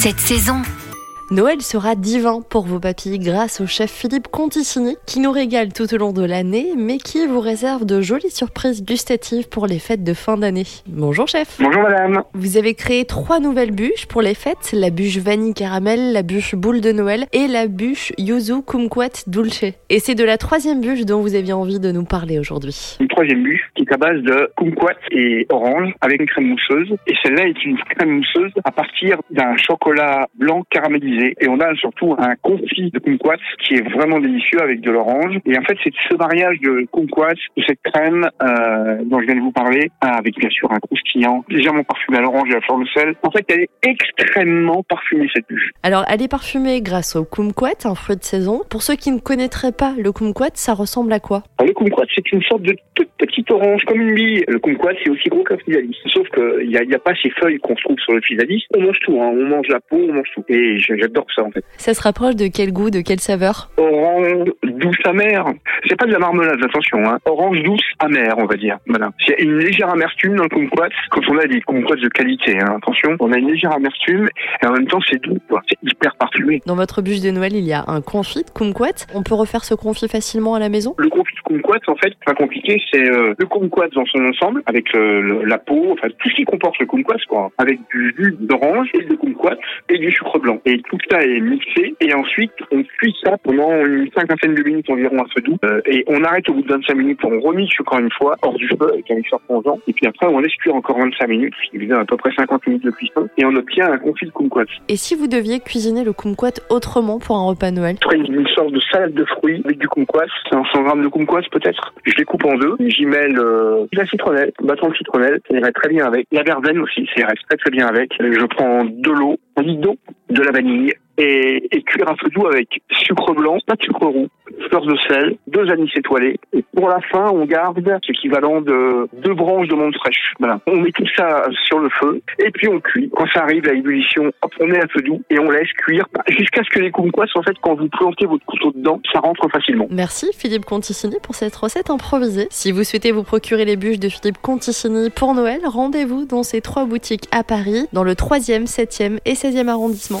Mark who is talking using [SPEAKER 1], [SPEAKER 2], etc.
[SPEAKER 1] Cette saison,
[SPEAKER 2] Noël sera divin pour vos papilles grâce au chef Philippe Conticini qui nous régale tout au long de l'année mais qui vous réserve de jolies surprises gustatives pour les fêtes de fin d'année. Bonjour chef.
[SPEAKER 3] Bonjour madame.
[SPEAKER 2] Vous avez créé trois nouvelles bûches pour les fêtes, la bûche vanille caramel, la bûche boule de Noël et la bûche yuzu kumquat dulce. Et c'est de la troisième bûche dont vous aviez envie de nous parler aujourd'hui.
[SPEAKER 3] Troisième bûche qui est à base de kumquat et orange avec une crème mousseuse. Et celle-là est une crème mousseuse à partir d'un chocolat blanc caramélisé et on a surtout un confit de kumquat qui est vraiment délicieux avec de l'orange. Et en fait, c'est ce mariage de kumquat, de cette crème euh, dont je viens de vous parler, avec bien sûr un croustillant légèrement parfumé à l'orange et à la fleur de sel. En fait, elle est extrêmement parfumée cette bûche.
[SPEAKER 2] Alors, elle est parfumée grâce au kumquat, un fruit de saison. Pour ceux qui ne connaîtraient pas le kumquat, ça ressemble à quoi?
[SPEAKER 3] Le kumquat, c'est une sorte de toute petite orange, comme une bille. Le kumquat, c'est aussi gros qu'un physalis. Sauf qu'il n'y a, y a pas ces feuilles qu'on trouve sur le physalis. On mange tout, hein. on mange la peau, on mange tout. Et j'adore ça en fait.
[SPEAKER 2] Ça se rapproche de quel goût, de quelle saveur?
[SPEAKER 3] Orange douce amère. C'est pas de la marmelade, attention. Hein. Orange douce amère, on va dire. Voilà. C'est une légère amertume dans le kumquat. Quand on a des kumquats de qualité, hein. attention, on a une légère amertume et en même temps c'est doux. C'est hyper parfumé.
[SPEAKER 2] Dans votre bûche de Noël, il y a un confit de kumquat. On peut refaire ce confit facilement à la maison?
[SPEAKER 3] Le confit de kumquat, en fait, pas compliqué. C'est euh, le kumquat dans son ensemble, avec euh, le, la peau, enfin tout ce qui comporte le kumquat, quoi, avec du jus d'orange et de kumquat et du sucre blanc. Et tout ça est mixé et ensuite on cuit ça pendant une cinquantaine de minutes environ à feu doux euh, et on arrête au bout de 25 minutes, on remixe encore une fois hors du feu avec un mixeur plongeant et puis après on laisse cuire encore 25 minutes, évidemment à peu près 50 minutes de cuisson et on obtient un confit de kumquat.
[SPEAKER 2] Et si vous deviez cuisiner le kumquat autrement pour un repas Noël?
[SPEAKER 3] Je ferais une, une sorte de salade de fruits avec du kumquat, 500 grammes de kumquat peut-être. Je les coupe en deux, j'y mêle euh, la citronnelle, bâton de citronnelle, ça irait très bien avec. La verveine aussi, ça irait très très bien avec. Je prends de l'eau, un litre d'eau, de la vanille et, et cuire à feu doux avec sucre blanc, pas de sucre roux, fleur de sel, deux anis étoilés. Et pour la fin, on garde l'équivalent de deux branches de menthe fraîche. On met tout ça sur le feu et puis on cuit. Quand ça arrive à ébullition, hop, on met à feu doux et on laisse cuire jusqu'à ce que les kumquats, en fait, quand vous plantez votre couteau dedans, ça rentre facilement.
[SPEAKER 2] Merci Philippe Conticini pour cette recette improvisée. Si vous souhaitez vous procurer les bûches de Philippe Conticini pour Noël, rendez-vous dans ces trois boutiques à Paris, dans le 3e, 7e et 16e arrondissement.